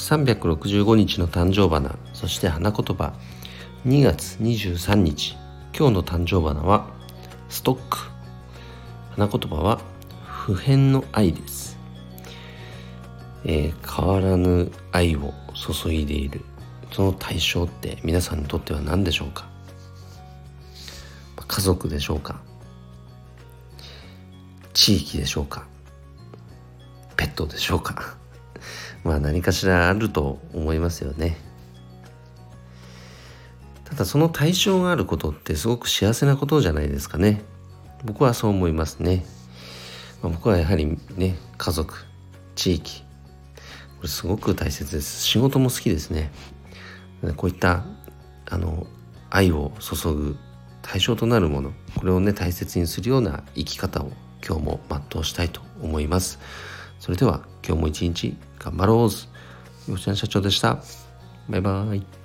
365日の誕生花そして花言葉2月23日。今日の誕生花はストック。花言葉は普遍の愛です、えー、変わらぬ愛を注いでいる。その対象って皆さんにとっては何でしょうか？家族でしょうか？地域でしょうか？ペットでしょうか？まあ何かしらあると思いますよね。ただその対象があることってすごく幸せなことじゃないですかね。僕はそう思いますね、まあ、僕はやはりね家族地域これすごく大切です。仕事も好きですね。こういったあの愛を注ぐ対象となるものこれをね大切にするような生き方を今日も全うしたいと思います。それでは今日も一日頑張ろう。よっしゃん社長でした。バイバイ。